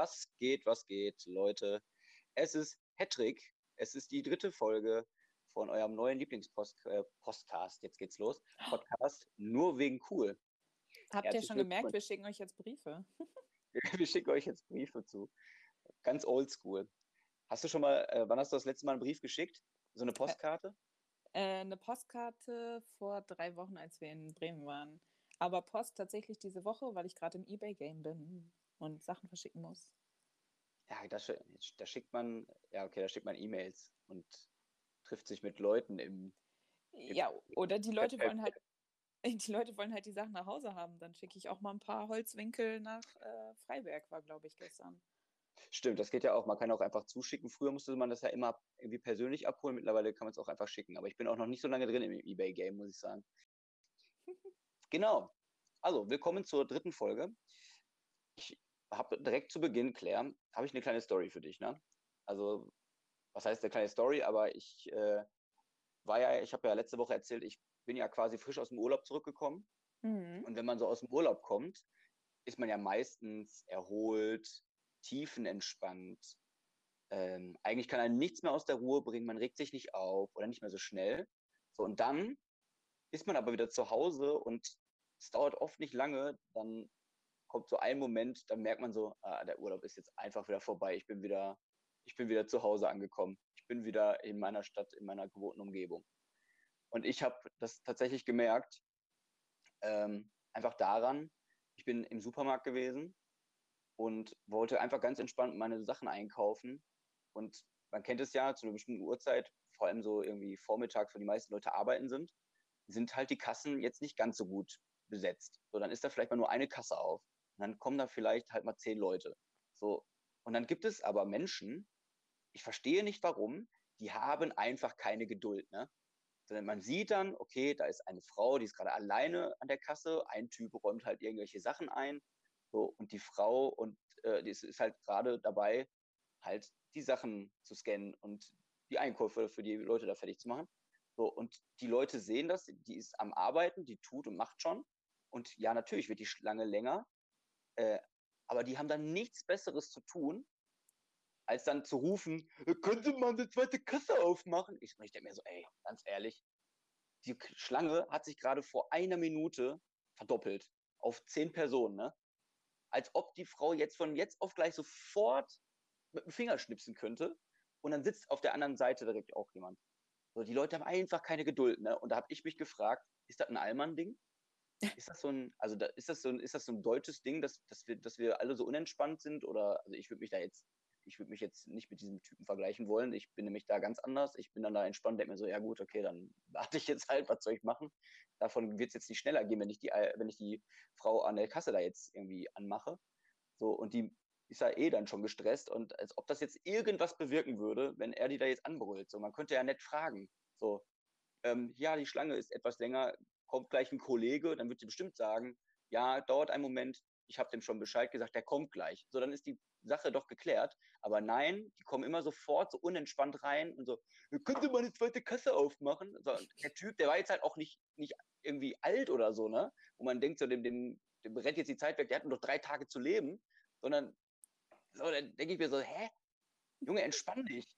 Was geht, was geht, Leute? Es ist Hattrick. Es ist die dritte Folge von eurem neuen Lieblingspodcast. Äh, jetzt geht's los. Podcast nur wegen cool. Habt Herzlich ihr schon gemerkt, wir schicken euch jetzt Briefe? wir schicken euch jetzt Briefe zu. Ganz oldschool. Hast du schon mal, äh, wann hast du das letzte Mal einen Brief geschickt? So eine Postkarte? Äh, eine Postkarte vor drei Wochen, als wir in Bremen waren. Aber Post tatsächlich diese Woche, weil ich gerade im Ebay-Game bin und Sachen verschicken muss. Ja, da, da schickt man, ja, okay, da schickt man E-Mails und trifft sich mit Leuten im. im ja, oder die Leute wollen halt, die Leute wollen halt die Sachen nach Hause haben. Dann schicke ich auch mal ein paar Holzwinkel nach äh, Freiberg, war, glaube ich, gestern. Stimmt, das geht ja auch. Man kann auch einfach zuschicken. Früher musste man das ja immer irgendwie persönlich abholen. Mittlerweile kann man es auch einfach schicken. Aber ich bin auch noch nicht so lange drin im eBay-Game, muss ich sagen. genau. Also, willkommen zur dritten Folge. Ich habe direkt zu Beginn, Claire, habe ich eine kleine Story für dich. Ne? Also, was heißt eine kleine Story? Aber ich äh, war ja, ich habe ja letzte Woche erzählt, ich bin ja quasi frisch aus dem Urlaub zurückgekommen. Mhm. Und wenn man so aus dem Urlaub kommt, ist man ja meistens erholt, tiefenentspannt. Ähm, eigentlich kann einen nichts mehr aus der Ruhe bringen, man regt sich nicht auf oder nicht mehr so schnell. So, und dann ist man aber wieder zu Hause und es dauert oft nicht lange, dann kommt so ein Moment, dann merkt man so, ah, der Urlaub ist jetzt einfach wieder vorbei, ich bin wieder, ich bin wieder zu Hause angekommen, ich bin wieder in meiner Stadt, in meiner gewohnten Umgebung. Und ich habe das tatsächlich gemerkt, ähm, einfach daran, ich bin im Supermarkt gewesen und wollte einfach ganz entspannt meine Sachen einkaufen. Und man kennt es ja, zu einer bestimmten Uhrzeit, vor allem so irgendwie vormittags, wo die meisten Leute arbeiten sind, sind halt die Kassen jetzt nicht ganz so gut besetzt. So, dann ist da vielleicht mal nur eine Kasse auf. Und dann kommen da vielleicht halt mal zehn Leute. So. Und dann gibt es aber Menschen, ich verstehe nicht warum, die haben einfach keine Geduld, ne? Sondern man sieht dann, okay, da ist eine Frau, die ist gerade alleine an der Kasse, ein Typ räumt halt irgendwelche Sachen ein so, und die Frau und äh, die ist, ist halt gerade dabei, halt die Sachen zu scannen und die Einkäufe für die Leute da fertig zu machen. So, und die Leute sehen das, die ist am Arbeiten, die tut und macht schon. Und ja, natürlich wird die Schlange länger, äh, aber die haben dann nichts Besseres zu tun, als dann zu rufen, könnte man eine zweite Kasse aufmachen? Ich, ich denke mir so, ey, ganz ehrlich, die Schlange hat sich gerade vor einer Minute verdoppelt auf zehn Personen, ne? als ob die Frau jetzt von jetzt auf gleich sofort mit dem Finger schnipsen könnte. Und dann sitzt auf der anderen Seite direkt auch jemand. So, die Leute haben einfach keine Geduld, ne? Und da habe ich mich gefragt, ist das ein Allmann-Ding? Ist das so ein, also da, ist das so ein, ist das so ein deutsches Ding, dass, dass wir, dass wir alle so unentspannt sind? Oder also ich würde mich da jetzt, ich würde mich jetzt nicht mit diesem Typen vergleichen wollen. Ich bin nämlich da ganz anders. Ich bin dann da entspannt, denke mir so, ja gut, okay, dann warte ich jetzt halt, was soll ich machen? Davon wird es jetzt nicht schneller gehen, wenn ich die, wenn ich die Frau an der Kasse da jetzt irgendwie anmache. So, und die ist ja eh dann schon gestresst und als ob das jetzt irgendwas bewirken würde, wenn er die da jetzt anbrüllt. So, man könnte ja nett fragen. So, ähm, ja, die Schlange ist etwas länger, kommt gleich ein Kollege, dann wird sie bestimmt sagen, ja, dauert einen Moment, ich habe dem schon Bescheid gesagt, der kommt gleich. So, dann ist die Sache doch geklärt. Aber nein, die kommen immer sofort so unentspannt rein und so, könnte man eine zweite Kasse aufmachen? So, der Typ, der war jetzt halt auch nicht, nicht irgendwie alt oder so, ne? Wo man denkt, so, dem, dem, dem rennt jetzt die Zeit weg, der hat nur noch drei Tage zu leben, sondern so, dann denke ich mir so, hä? Junge, entspann dich.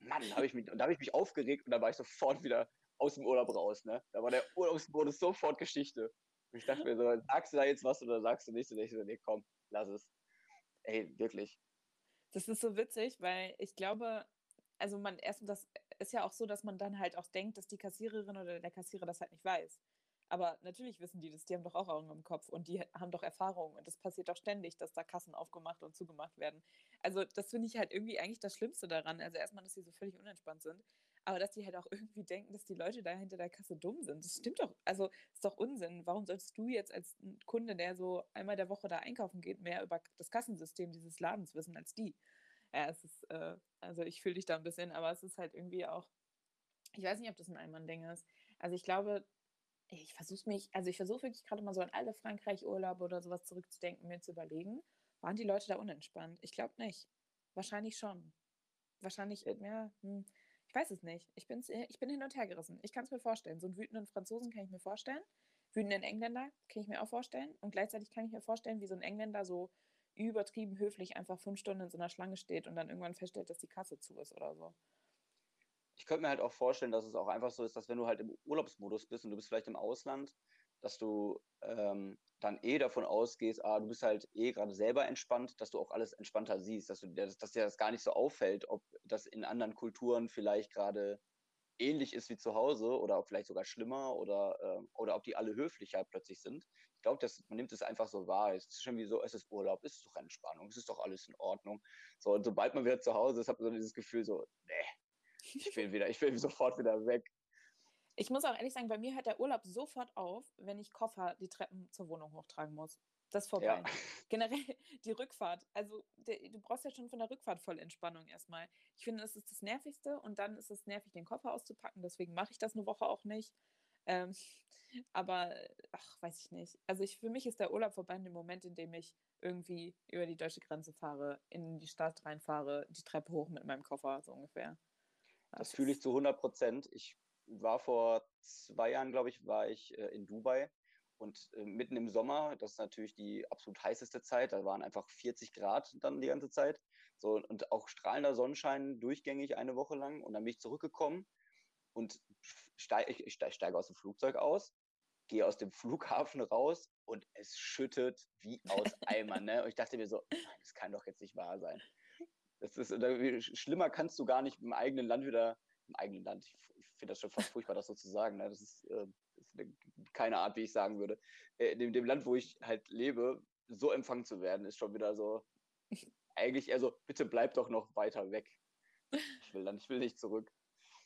Mann, hab ich mich, da habe ich mich aufgeregt und da war ich sofort wieder aus dem Urlaub raus, ne? Da war der Urlaubsmodus sofort Geschichte. Und ich dachte mir so, sagst du da jetzt was oder sagst du nicht? Und ich so, nee, komm, lass es. Ey, wirklich. Das ist so witzig, weil ich glaube, also man erst, das ist ja auch so, dass man dann halt auch denkt, dass die Kassiererin oder der Kassierer das halt nicht weiß. Aber natürlich wissen die das, die haben doch auch Augen im Kopf und die haben doch Erfahrung und das passiert doch ständig, dass da Kassen aufgemacht und zugemacht werden. Also das finde ich halt irgendwie eigentlich das Schlimmste daran. Also erstmal, dass sie so völlig unentspannt sind, aber dass die halt auch irgendwie denken, dass die Leute da hinter der Kasse dumm sind. Das stimmt doch, also ist doch Unsinn. Warum solltest du jetzt als Kunde, der so einmal der Woche da einkaufen geht, mehr über das Kassensystem dieses Ladens wissen als die? Ja, es ist, äh, also ich fühle dich da ein bisschen, aber es ist halt irgendwie auch, ich weiß nicht, ob das ein Einmann-Ding ist. Also ich glaube, ich versuche mich, also ich versuche wirklich gerade mal so an alle Frankreich-Urlaube oder sowas zurückzudenken, mir zu überlegen, waren die Leute da unentspannt? Ich glaube nicht. Wahrscheinlich schon. Wahrscheinlich, ja, hm, ich weiß es nicht. Ich, bin's, ich bin hin und her gerissen. Ich kann es mir vorstellen. So einen wütenden Franzosen kann ich mir vorstellen. Wütenden Engländer kann ich mir auch vorstellen. Und gleichzeitig kann ich mir vorstellen, wie so ein Engländer so übertrieben höflich einfach fünf Stunden in so einer Schlange steht und dann irgendwann feststellt, dass die Kasse zu ist oder so. Ich könnte mir halt auch vorstellen, dass es auch einfach so ist, dass wenn du halt im Urlaubsmodus bist und du bist vielleicht im Ausland, dass du ähm, dann eh davon ausgehst, ah, du bist halt eh gerade selber entspannt, dass du auch alles entspannter siehst, dass, du, dass, dass dir das gar nicht so auffällt, ob das in anderen Kulturen vielleicht gerade ähnlich ist wie zu Hause oder ob vielleicht sogar schlimmer oder, äh, oder ob die alle höflicher plötzlich sind. Ich glaube, man nimmt es einfach so wahr. Es ist schon wie so, es ist Urlaub, es ist doch Entspannung, es ist doch alles in Ordnung. So, und sobald man wieder zu Hause ist, hat man so dieses Gefühl so, nee, ich will wieder, ich will sofort wieder weg. Ich muss auch ehrlich sagen, bei mir hört der Urlaub sofort auf, wenn ich Koffer die Treppen zur Wohnung hochtragen muss. Das ist vorbei. Ja. Generell die Rückfahrt. Also der, du brauchst ja schon von der Rückfahrt voll Entspannung erstmal. Ich finde, es ist das Nervigste und dann ist es nervig, den Koffer auszupacken. Deswegen mache ich das eine Woche auch nicht. Ähm, aber, ach, weiß ich nicht. Also ich, für mich ist der Urlaub vorbei in dem Moment, in dem ich irgendwie über die deutsche Grenze fahre, in die Stadt reinfahre, die Treppe hoch mit meinem Koffer, so ungefähr. Das, das fühle ich zu 100 Prozent. Ich war vor zwei Jahren, glaube ich, war ich äh, in Dubai und äh, mitten im Sommer, das ist natürlich die absolut heißeste Zeit, da waren einfach 40 Grad dann die ganze Zeit. So, und auch strahlender Sonnenschein durchgängig eine Woche lang. Und dann bin ich zurückgekommen und steig, ich steige aus dem Flugzeug aus, gehe aus dem Flughafen raus und es schüttet wie aus Eimern. Ne? Und ich dachte mir so, das kann doch jetzt nicht wahr sein. Das ist, schlimmer kannst du gar nicht im eigenen Land wieder, im eigenen Land, ich, ich finde das schon fast furchtbar, das so zu sagen. Ne? Das ist, äh, keine Art, wie ich sagen würde. Äh, in dem, dem Land, wo ich halt lebe, so empfangen zu werden, ist schon wieder so, eigentlich eher so, bitte bleib doch noch weiter weg. Ich will dann, ich will nicht zurück.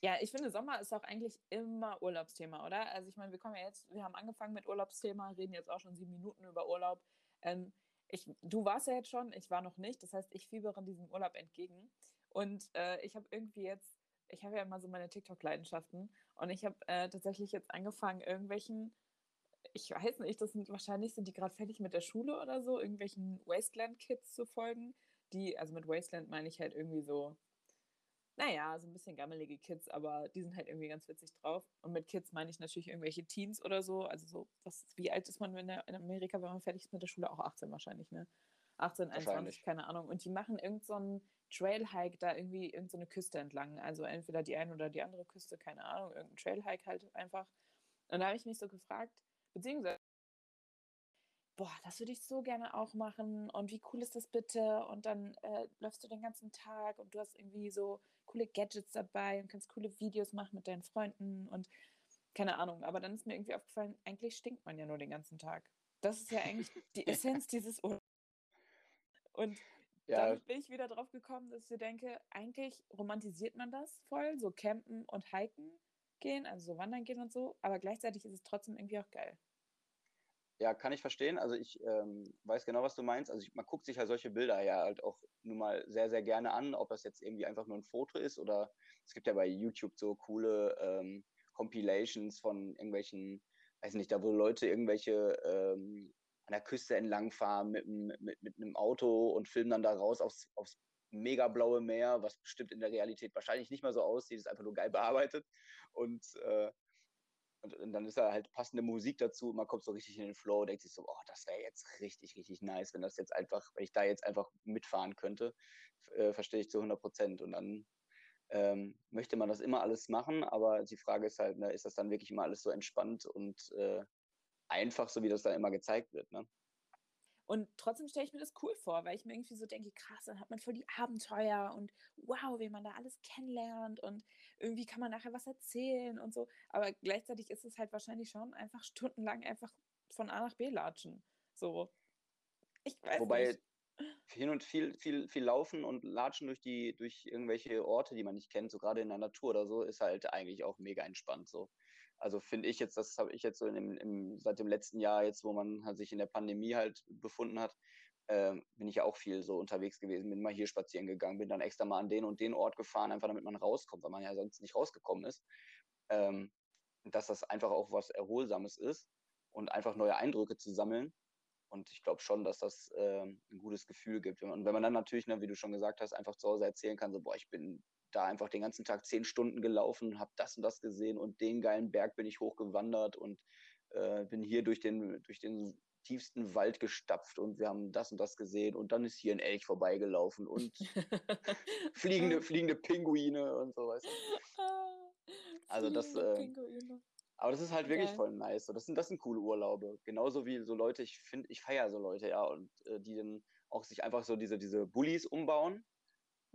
Ja, ich finde, Sommer ist auch eigentlich immer Urlaubsthema, oder? Also ich meine, wir kommen ja jetzt, wir haben angefangen mit Urlaubsthema, reden jetzt auch schon sieben Minuten über Urlaub. Ähm, ich, du warst ja jetzt schon, ich war noch nicht. Das heißt, ich fiebere diesem Urlaub entgegen. Und äh, ich habe irgendwie jetzt ich habe ja immer so meine TikTok-Leidenschaften und ich habe äh, tatsächlich jetzt angefangen, irgendwelchen, ich weiß nicht, das sind wahrscheinlich sind die gerade fertig mit der Schule oder so, irgendwelchen Wasteland-Kids zu folgen, die, also mit Wasteland meine ich halt irgendwie so, naja, so ein bisschen gammelige Kids, aber die sind halt irgendwie ganz witzig drauf. Und mit Kids meine ich natürlich irgendwelche Teens oder so. Also so, was, wie alt ist man der, in Amerika, wenn man fertig ist mit der Schule? Auch 18 wahrscheinlich, ne? 18, 21, keine Ahnung. Und die machen irgend so einen Trailhike da irgendwie irgendeine so Küste entlang. Also entweder die eine oder die andere Küste, keine Ahnung, irgendein Trailhike halt einfach. Und da habe ich mich so gefragt, beziehungsweise, boah, das würde ich so gerne auch machen und wie cool ist das bitte? Und dann äh, läufst du den ganzen Tag und du hast irgendwie so coole Gadgets dabei und kannst coole Videos machen mit deinen Freunden und keine Ahnung. Aber dann ist mir irgendwie aufgefallen, eigentlich stinkt man ja nur den ganzen Tag. Das ist ja eigentlich die Essenz dieses Urlaubs. Und ja. dann bin ich wieder drauf gekommen, dass ich denke, eigentlich romantisiert man das voll, so campen und hiken gehen, also so wandern gehen und so, aber gleichzeitig ist es trotzdem irgendwie auch geil. Ja, kann ich verstehen. Also ich ähm, weiß genau, was du meinst. Also ich, man guckt sich ja solche Bilder ja halt auch nun mal sehr, sehr gerne an, ob das jetzt irgendwie einfach nur ein Foto ist oder es gibt ja bei YouTube so coole ähm, Compilations von irgendwelchen, weiß nicht, da wo Leute irgendwelche ähm, an der Küste entlangfahren mit, mit, mit einem Auto und filmen dann da raus aufs, aufs mega blaue Meer, was bestimmt in der Realität wahrscheinlich nicht mehr so aussieht, ist einfach nur geil bearbeitet. Und, äh, und, und, dann ist da halt passende Musik dazu. Man kommt so richtig in den Flow, denkt sich so, oh, das wäre jetzt richtig, richtig nice, wenn das jetzt einfach, wenn ich da jetzt einfach mitfahren könnte. Äh, verstehe ich zu 100 Prozent. Und dann ähm, möchte man das immer alles machen, aber die Frage ist halt, ne, ist das dann wirklich immer alles so entspannt und äh, einfach, so wie das da immer gezeigt wird. Ne? Und trotzdem stelle ich mir das cool vor, weil ich mir irgendwie so denke, krass, dann hat man voll die Abenteuer und wow, wie man da alles kennenlernt und irgendwie kann man nachher was erzählen und so. Aber gleichzeitig ist es halt wahrscheinlich schon einfach stundenlang einfach von A nach B latschen. So. Ich weiß Wobei nicht. hin und viel, viel, viel laufen und latschen durch die, durch irgendwelche Orte, die man nicht kennt, so gerade in der Natur oder so, ist halt eigentlich auch mega entspannt. So. Also finde ich jetzt, das habe ich jetzt so im, im, seit dem letzten Jahr, jetzt wo man halt sich in der Pandemie halt befunden hat, äh, bin ich ja auch viel so unterwegs gewesen, bin mal hier spazieren gegangen, bin dann extra mal an den und den Ort gefahren, einfach damit man rauskommt, weil man ja sonst nicht rausgekommen ist. Ähm, dass das einfach auch was Erholsames ist und einfach neue Eindrücke zu sammeln. Und ich glaube schon, dass das äh, ein gutes Gefühl gibt. Und wenn man dann natürlich, ne, wie du schon gesagt hast, einfach zu Hause erzählen kann, so, boah, ich bin da einfach den ganzen Tag zehn Stunden gelaufen, habe das und das gesehen und den geilen Berg bin ich hochgewandert und äh, bin hier durch den, durch den tiefsten Wald gestapft und wir haben das und das gesehen und dann ist hier ein Elch vorbeigelaufen und fliegende, fliegende Pinguine und so, du. Ah, also das, äh, aber das ist halt wirklich voll nice. Das sind, das sind coole Urlaube. Genauso wie so Leute, ich finde, ich feiere so Leute, ja, und äh, die dann auch sich einfach so diese, diese Bullies umbauen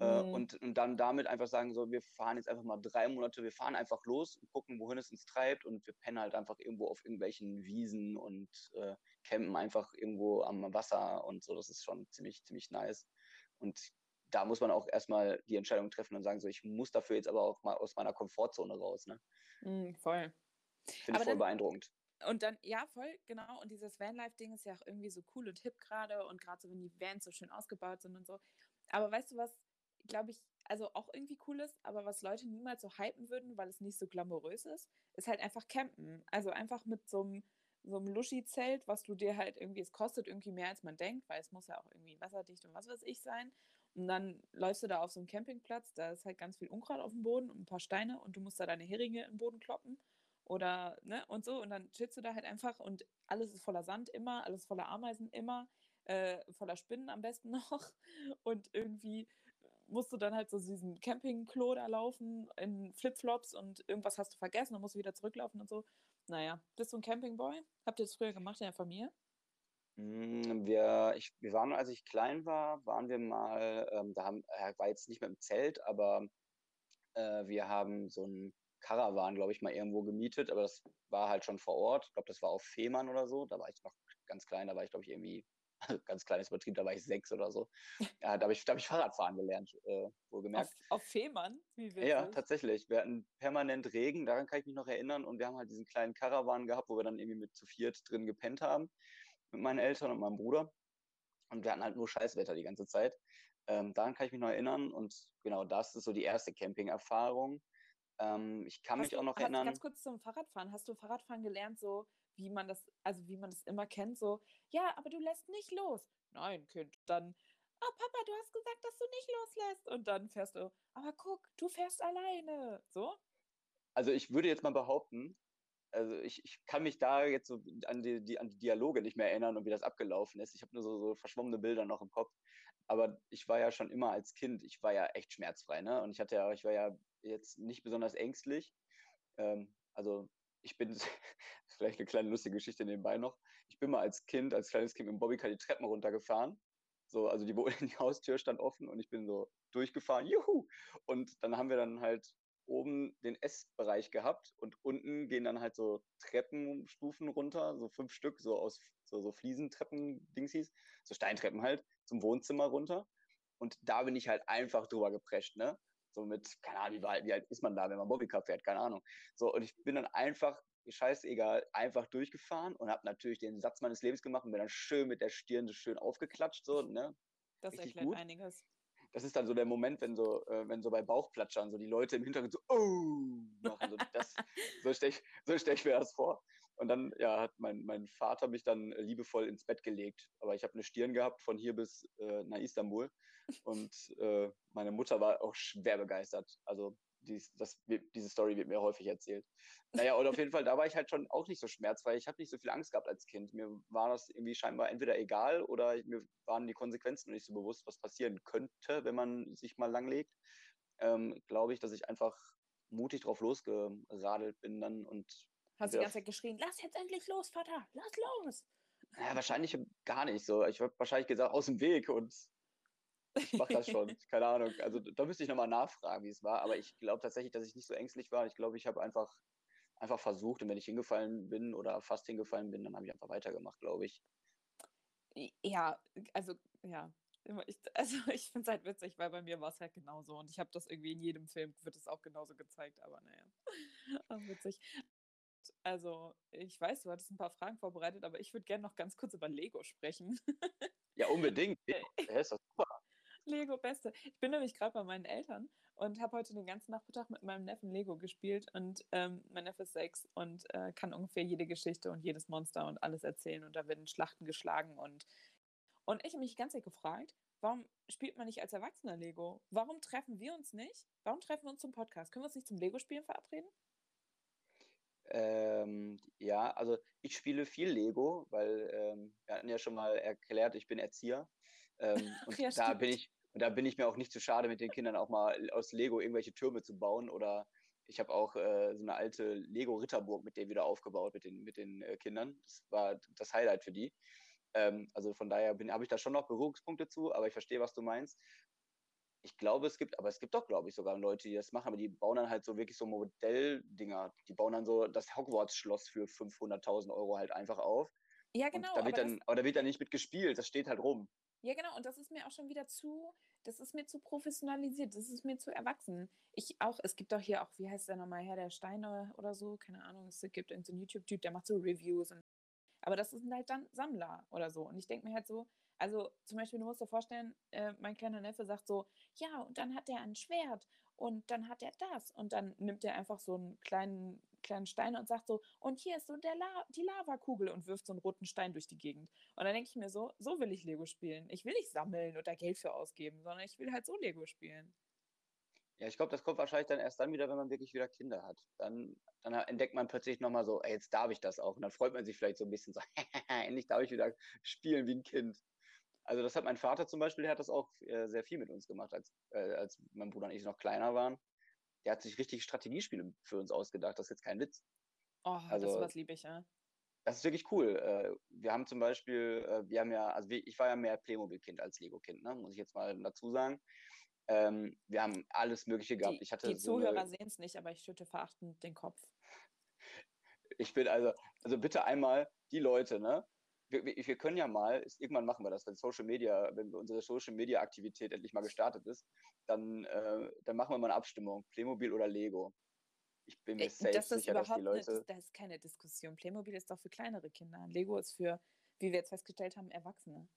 äh, mhm. und, und dann damit einfach sagen, so, wir fahren jetzt einfach mal drei Monate, wir fahren einfach los und gucken, wohin es uns treibt und wir pennen halt einfach irgendwo auf irgendwelchen Wiesen und äh, campen einfach irgendwo am Wasser und so. Das ist schon ziemlich, ziemlich nice. Und da muss man auch erstmal die Entscheidung treffen und sagen, so, ich muss dafür jetzt aber auch mal aus meiner Komfortzone raus. Ne? Mhm, voll. Finde ich voll dann, beeindruckend. Und dann, ja, voll, genau. Und dieses Vanlife-Ding ist ja auch irgendwie so cool und hip gerade und gerade so, wenn die Vans so schön ausgebaut sind und so. Aber weißt du was, glaube ich, also auch irgendwie cool ist, aber was Leute niemals so hypen würden, weil es nicht so glamourös ist, ist halt einfach campen. Also einfach mit so einem so einem Luschi-Zelt, was du dir halt irgendwie, es kostet irgendwie mehr als man denkt, weil es muss ja auch irgendwie wasserdicht und was weiß ich sein. Und dann läufst du da auf so einem Campingplatz, da ist halt ganz viel Unkraut auf dem Boden und ein paar Steine und du musst da deine Heringe im Boden kloppen oder, ne, und so. Und dann chillst du da halt einfach und alles ist voller Sand immer, alles voller Ameisen immer, äh, voller Spinnen am besten noch. Und irgendwie musst du dann halt so diesen Campingklo da laufen in Flipflops und irgendwas hast du vergessen und musst wieder zurücklaufen und so. Naja, bist du ein Campingboy? Habt ihr das früher gemacht in der Familie? Hm, wir, ich, wir waren, als ich klein war, waren wir mal, ähm, da haben, äh, war jetzt nicht mehr im Zelt, aber äh, wir haben so ein Caravan, glaube ich, mal irgendwo gemietet, aber das war halt schon vor Ort. Ich glaube, das war auf Fehmarn oder so. Da war ich noch ganz klein, da war ich, glaube ich, irgendwie, also ganz kleines Betrieb, da war ich sechs oder so. Ja, da habe ich, hab ich Fahrradfahren gelernt, äh, wohlgemerkt. Auf, auf Fehmarn? Wie witzig. Ja, tatsächlich. Wir hatten permanent Regen, daran kann ich mich noch erinnern. Und wir haben halt diesen kleinen Caravan gehabt, wo wir dann irgendwie mit zu viert drin gepennt haben. Mit meinen Eltern und meinem Bruder. Und wir hatten halt nur Scheißwetter die ganze Zeit. Ähm, daran kann ich mich noch erinnern. Und genau das ist so die erste Camping-Erfahrung. Ähm, ich kann hast mich auch noch erinnern. Ganz kurz zum Fahrradfahren. Hast du Fahrradfahren gelernt, so wie man das, also wie man das immer kennt, so, ja, aber du lässt nicht los. Nein, Kind, dann, ah, Papa, du hast gesagt, dass du nicht loslässt. Und dann fährst du, aber guck, du fährst alleine. So? Also ich würde jetzt mal behaupten, also ich, ich kann mich da jetzt so an die, die, an die Dialoge nicht mehr erinnern und wie das abgelaufen ist. Ich habe nur so, so verschwommene Bilder noch im Kopf. Aber ich war ja schon immer als Kind, ich war ja echt schmerzfrei, ne? Und ich hatte ja, ich war ja jetzt nicht besonders ängstlich. Ähm, also ich bin, vielleicht eine kleine lustige Geschichte nebenbei noch. Ich bin mal als Kind, als kleines Kind mit dem Bobbycar die Treppen runtergefahren. So, also die, die Haustür stand offen und ich bin so durchgefahren, juhu! Und dann haben wir dann halt oben den Essbereich gehabt und unten gehen dann halt so Treppenstufen runter, so fünf Stück, so aus so, so Fliesentreppen-Dingsies, so Steintreppen halt, zum Wohnzimmer runter. Und da bin ich halt einfach drüber geprescht, ne? So mit, keine Ahnung, wie alt, wie alt ist man da, wenn man Bobbycar fährt, keine Ahnung. So, und ich bin dann einfach, scheißegal, einfach durchgefahren und habe natürlich den Satz meines Lebens gemacht und bin dann schön mit der Stirn so schön aufgeklatscht, so, ne? Das Richtig erklärt gut. einiges. Das ist dann so der Moment, wenn so, äh, wenn so bei Bauchplatschern so die Leute im Hintergrund so, oh, machen. So, das, so stelle ich, so stell ich mir das vor. Und dann ja, hat mein, mein Vater mich dann liebevoll ins Bett gelegt. Aber ich habe eine Stirn gehabt von hier bis äh, nach Istanbul. Und äh, meine Mutter war auch schwer begeistert. Also dies, das, diese Story wird mir häufig erzählt. Naja, und auf jeden Fall, da war ich halt schon auch nicht so schmerzfrei. Ich habe nicht so viel Angst gehabt als Kind. Mir war das irgendwie scheinbar entweder egal oder mir waren die Konsequenzen nicht so bewusst, was passieren könnte, wenn man sich mal langlegt. Ähm, Glaube ich, dass ich einfach mutig drauf losgeradelt bin dann und. Hast du die ganze Zeit geschrien, lass jetzt endlich los, Vater, lass los! Ja, wahrscheinlich gar nicht so. Ich habe wahrscheinlich gesagt, aus dem Weg und ich mache das schon. Keine Ahnung. Also da müsste ich nochmal nachfragen, wie es war. Aber ich glaube tatsächlich, dass ich nicht so ängstlich war. Ich glaube, ich habe einfach, einfach versucht und wenn ich hingefallen bin oder fast hingefallen bin, dann habe ich einfach weitergemacht, glaube ich. Ja, also ja. Ich, also ich finde es halt witzig, weil bei mir war es halt genauso und ich habe das irgendwie in jedem Film, wird es auch genauso gezeigt, aber naja, witzig. Also ich weiß, du hattest ein paar Fragen vorbereitet, aber ich würde gerne noch ganz kurz über Lego sprechen. Ja, unbedingt. Ja, ist das. Lego Beste. Ich bin nämlich gerade bei meinen Eltern und habe heute den ganzen Nachmittag mit meinem Neffen Lego gespielt und ähm, mein Neffe ist sechs und äh, kann ungefähr jede Geschichte und jedes Monster und alles erzählen und da werden Schlachten geschlagen und und ich habe mich ganz gefragt, warum spielt man nicht als Erwachsener Lego? Warum treffen wir uns nicht? Warum treffen wir uns zum Podcast? Können wir uns nicht zum Lego-Spielen verabreden? Ähm, ja, also ich spiele viel Lego, weil ähm, wir hatten ja schon mal erklärt, ich bin Erzieher. Ähm, und ja, da bin ich, und da bin ich mir auch nicht zu schade, mit den Kindern auch mal aus Lego irgendwelche Türme zu bauen. Oder ich habe auch äh, so eine alte Lego-Ritterburg mit denen wieder aufgebaut, mit den, mit den äh, Kindern. Das war das Highlight für die. Ähm, also von daher habe ich da schon noch Berührungspunkte zu, aber ich verstehe, was du meinst ich glaube, es gibt, aber es gibt doch, glaube ich, sogar Leute, die das machen, aber die bauen dann halt so wirklich so Modelldinger. Die bauen dann so das Hogwarts-Schloss für 500.000 Euro halt einfach auf. Ja, genau. Und da wird aber, dann, aber da wird dann nicht mit gespielt, das steht halt rum. Ja, genau. Und das ist mir auch schon wieder zu, das ist mir zu professionalisiert, das ist mir zu erwachsen. Ich auch, es gibt doch hier auch, wie heißt der nochmal, Herr der Steine oder so, keine Ahnung, es gibt irgendeinen so YouTube-Typ, der macht so Reviews. Und, aber das sind halt dann Sammler oder so. Und ich denke mir halt so, also zum Beispiel, du musst dir vorstellen, äh, mein kleiner Neffe sagt so, ja, und dann hat er ein Schwert und dann hat er das. Und dann nimmt er einfach so einen kleinen, kleinen Stein und sagt so, und hier ist so der La die Lavakugel und wirft so einen roten Stein durch die Gegend. Und dann denke ich mir so, so will ich Lego spielen. Ich will nicht sammeln oder Geld für ausgeben, sondern ich will halt so Lego spielen. Ja, ich glaube, das kommt wahrscheinlich dann erst dann wieder, wenn man wirklich wieder Kinder hat. Dann, dann entdeckt man plötzlich nochmal so, ey, jetzt darf ich das auch. Und dann freut man sich vielleicht so ein bisschen so, endlich darf ich wieder spielen wie ein Kind. Also das hat mein Vater zum Beispiel, der hat das auch äh, sehr viel mit uns gemacht, als, äh, als mein Bruder und ich noch kleiner waren. Der hat sich richtig Strategiespiele für uns ausgedacht. Das ist jetzt kein Witz. Oh, also, das ist was lieb ich, ja. Das ist wirklich cool. Äh, wir haben zum Beispiel, äh, wir haben ja, also ich war ja mehr Playmobil-Kind als Lego-Kind, ne? muss ich jetzt mal dazu sagen. Ähm, wir haben alles Mögliche gehabt. Die, ich hatte die so Zuhörer sehen es nicht, aber ich schütte verachtend den Kopf. Ich bin also, also bitte einmal die Leute, ne? Wir, wir, können ja mal, irgendwann machen wir das, wenn Social Media, wenn unsere Social Media Aktivität endlich mal gestartet ist, dann, äh, dann machen wir mal eine Abstimmung, Playmobil oder Lego. Ich bin mir safe das sicher, dass die Leute. Eine, das ist keine Diskussion. Playmobil ist doch für kleinere Kinder. Lego ist für, wie wir jetzt festgestellt haben, Erwachsene.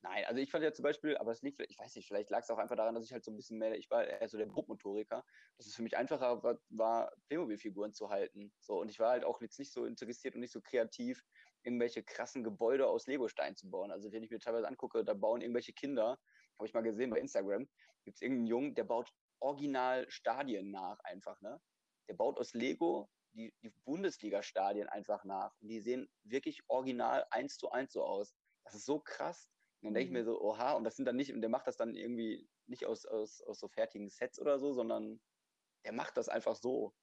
Nein, also ich fand ja zum Beispiel, aber es liegt, ich weiß nicht, vielleicht lag es auch einfach daran, dass ich halt so ein bisschen mehr, ich war eher so der Grobmotoriker, dass es für mich einfacher war, war Playmobil-Figuren zu halten. So, und ich war halt auch jetzt nicht so interessiert und nicht so kreativ, irgendwelche krassen Gebäude aus Legostein zu bauen. Also wenn ich mir teilweise angucke, da bauen irgendwelche Kinder, habe ich mal gesehen bei Instagram, gibt es irgendeinen Jungen, der baut original Stadien nach einfach, ne? Der baut aus Lego die, die Bundesliga-Stadien einfach nach. Und die sehen wirklich original eins zu eins so aus. Das ist so krass dann denke ich mir mhm. so, oha, und das sind dann nicht, und der macht das dann irgendwie nicht aus, aus, aus so fertigen Sets oder so, sondern der macht das einfach so.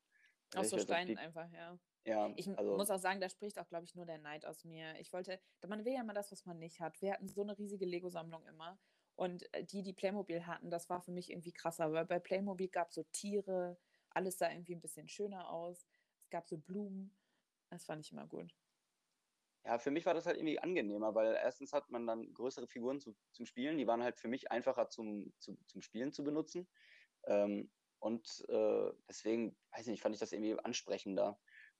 Aus so Steinen einfach, ja. Ja, ich also, muss auch sagen, da spricht auch, glaube ich, nur der Neid aus mir. Ich wollte, man will ja immer das, was man nicht hat. Wir hatten so eine riesige Lego-Sammlung immer. Und äh, die, die Playmobil hatten, das war für mich irgendwie krasser, weil bei Playmobil gab es so Tiere, alles sah irgendwie ein bisschen schöner aus. Es gab so Blumen. Das fand ich immer gut. Ja, für mich war das halt irgendwie angenehmer, weil erstens hat man dann größere Figuren zu, zum Spielen, die waren halt für mich einfacher zum, zu, zum Spielen zu benutzen. Ähm, und äh, deswegen, weiß nicht, fand ich das irgendwie ansprechender.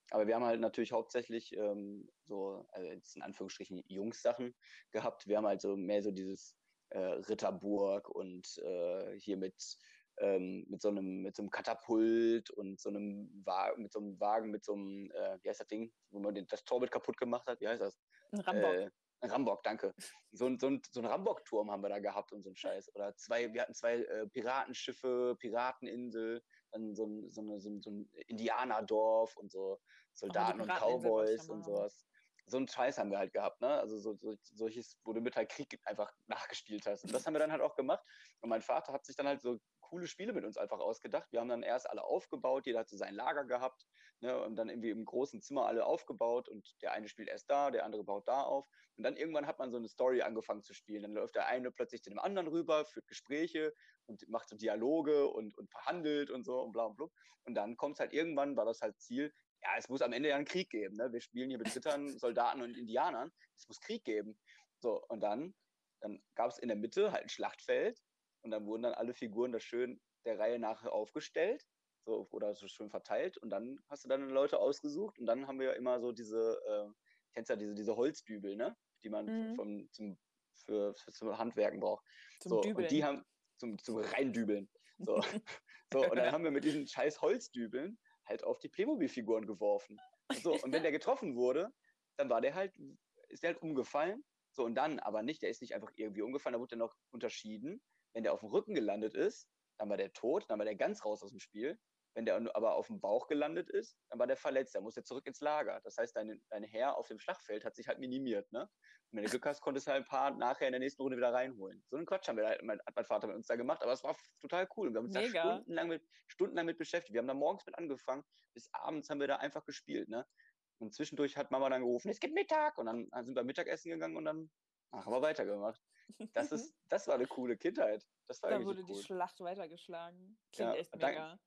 Aber wir haben halt natürlich hauptsächlich ähm, so, also jetzt in Anführungsstrichen Jungs-Sachen gehabt. Wir haben halt so mehr so dieses äh, Ritterburg und äh, hier mit ähm, mit so einem mit so einem Katapult und so einem Wagen, mit so einem Wagen, mit so einem, äh, wie heißt das Ding, wo man den, das Torbild kaputt gemacht hat, wie heißt das? Ein Rambock. Äh, ein Rambock, danke. So, ein, so, ein, so ein Rambock-Turm haben wir da gehabt und so ein Scheiß. Oder zwei, wir hatten zwei äh, Piratenschiffe, Pirateninsel, dann so ein, so, eine, so, ein, so ein Indianerdorf und so Soldaten und Cowboys und sowas so einen Scheiß haben wir halt gehabt, ne? Also so, so, solches, wo du mit halt Krieg einfach nachgespielt hast. Und das haben wir dann halt auch gemacht. Und mein Vater hat sich dann halt so coole Spiele mit uns einfach ausgedacht. Wir haben dann erst alle aufgebaut, jeder hat so sein Lager gehabt, ne? Und dann irgendwie im großen Zimmer alle aufgebaut und der eine spielt erst da, der andere baut da auf. Und dann irgendwann hat man so eine Story angefangen zu spielen. Dann läuft der eine plötzlich zu dem anderen rüber, führt Gespräche und macht so Dialoge und, und verhandelt und so und bla und blub. Und dann kommt es halt irgendwann, war das halt Ziel, ja, es muss am Ende ja einen Krieg geben. Ne? Wir spielen hier mit Rittern, Soldaten und Indianern. Es muss Krieg geben. So, und dann, dann gab es in der Mitte halt ein Schlachtfeld und dann wurden dann alle Figuren da schön der Reihe nach aufgestellt so, oder so schön verteilt und dann hast du dann Leute ausgesucht und dann haben wir ja immer so diese, äh, kennst ja diese, diese Holzdübel, ne? Die man mhm. vom, zum, für, für zum Handwerken braucht. Zum so, Dübeln. Und die haben zum, zum Reindübeln. So. so, und dann haben wir mit diesen scheiß Holzdübeln halt auf die Playmobil-Figuren geworfen. So, und wenn der getroffen wurde, dann war der halt, ist der halt umgefallen. So, und dann aber nicht, der ist nicht einfach irgendwie umgefallen, da wurde er noch unterschieden. Wenn der auf dem Rücken gelandet ist, dann war der tot, dann war der ganz raus aus dem Spiel. Wenn der aber auf dem Bauch gelandet ist, dann war der verletzt, dann muss er zurück ins Lager. Das heißt, dein, dein Heer auf dem Schlachtfeld hat sich halt minimiert. Ne? Und wenn du Glück hast, konntest du halt ein paar nachher in der nächsten Runde wieder reinholen. So einen Quatsch haben wir halt, mein, hat mein Vater mit uns da gemacht, aber es war total cool. Wir haben uns Mega. da stundenlang mit, stundenlang mit beschäftigt. Wir haben da morgens mit angefangen, bis abends haben wir da einfach gespielt. Ne? Und zwischendurch hat Mama dann gerufen, es gibt Mittag. Und dann sind wir Mittagessen gegangen und dann haben wir weitergemacht. Das, ist, das war eine coole Kindheit. Das war da wurde cool. die Schlacht weitergeschlagen. Klingt ja, echt mega.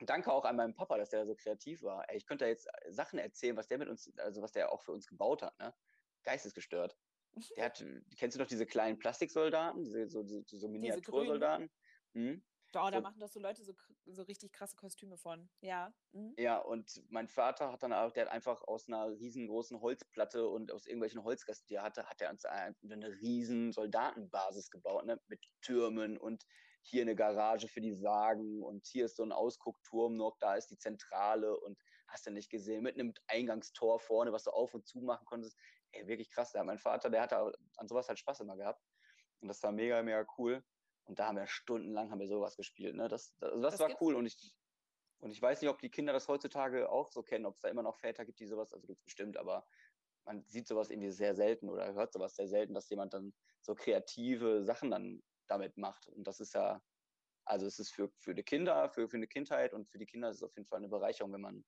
Danke auch an meinen Papa, dass der so kreativ war. Ey, ich könnte da jetzt Sachen erzählen, was der mit uns, also was der auch für uns gebaut hat, ne? Geistesgestört. Der hat, kennst du doch diese kleinen Plastiksoldaten, diese so, so, so Miniatursoldaten? Hm? Oh, da so, machen doch so Leute so, so richtig krasse Kostüme von. Ja. Mhm. Ja, und mein Vater hat dann auch, der hat einfach aus einer riesengroßen Holzplatte und aus irgendwelchen Holzresten, die er hatte, hat er uns eine riesen Soldatenbasis gebaut, ne? Mit Türmen und hier eine Garage für die Wagen und hier ist so ein Ausguckturm noch, da ist die Zentrale und hast du nicht gesehen, mit einem Eingangstor vorne, was du auf und zu machen konntest. Ey, wirklich krass. Der, mein Vater, der hatte an sowas halt Spaß immer gehabt. Und das war mega, mega cool. Und da haben wir stundenlang haben wir sowas gespielt. Ne? Das, das, also das, das war cool. Und ich, und ich weiß nicht, ob die Kinder das heutzutage auch so kennen, ob es da immer noch Väter gibt, die sowas, also gibt es bestimmt, aber man sieht sowas irgendwie sehr selten oder hört sowas sehr selten, dass jemand dann so kreative Sachen dann damit macht. Und das ist ja, also es ist für, für die Kinder, für, für eine Kindheit und für die Kinder ist es auf jeden Fall eine Bereicherung, wenn man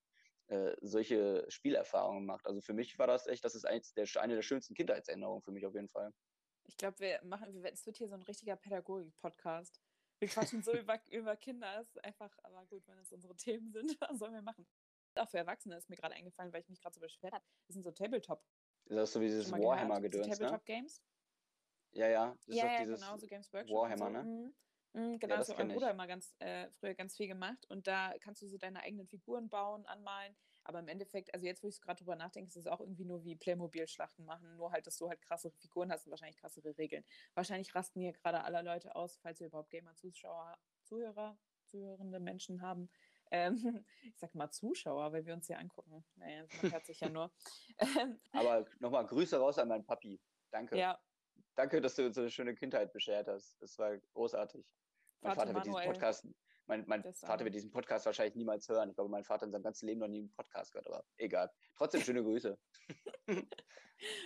äh, solche Spielerfahrungen macht. Also für mich war das echt, das ist eins der, eine der schönsten Kindheitserinnerungen für mich auf jeden Fall. Ich glaube, wir machen, es wird hier so ein richtiger Pädagogik-Podcast. Wir quatschen so über, über Kinder, ist einfach, aber gut, wenn es unsere Themen sind, was sollen wir machen? Auch für Erwachsene ist mir gerade eingefallen, weil ich mich gerade so beschwert habe. Das sind so Tabletop. Ist das so wie dieses Warhammer-Gedöns, ne? Tabletop-Games? Ja, ja. Das ja, ja genau, so Games Workshop. Warhammer, so. ne? Mhm. Mhm, genau, ja, das hat mein Bruder immer ganz äh, früher ganz viel gemacht und da kannst du so deine eigenen Figuren bauen, anmalen. Aber im Endeffekt, also jetzt, wo ich gerade drüber nachdenke, ist es auch irgendwie nur wie Playmobil-Schlachten machen, nur halt, dass du halt krassere Figuren hast und wahrscheinlich krassere Regeln. Wahrscheinlich rasten hier gerade alle Leute aus, falls wir überhaupt Gamer-Zuschauer, Zuhörer, zuhörende Menschen haben. Ähm, ich sag mal Zuschauer, weil wir uns hier angucken. Naja, man hört sich ja nur. Ähm, Aber nochmal Grüße raus an meinen Papi. Danke. Ja. Danke, dass du uns so eine schöne Kindheit beschert hast. Das war großartig. Mein Vater, Vater wird diesen Podcast mein, mein Vater wird diesen Podcast wahrscheinlich niemals hören. Ich glaube, mein Vater in seinem ganzen Leben noch nie einen Podcast gehört, aber egal. Trotzdem schöne Grüße.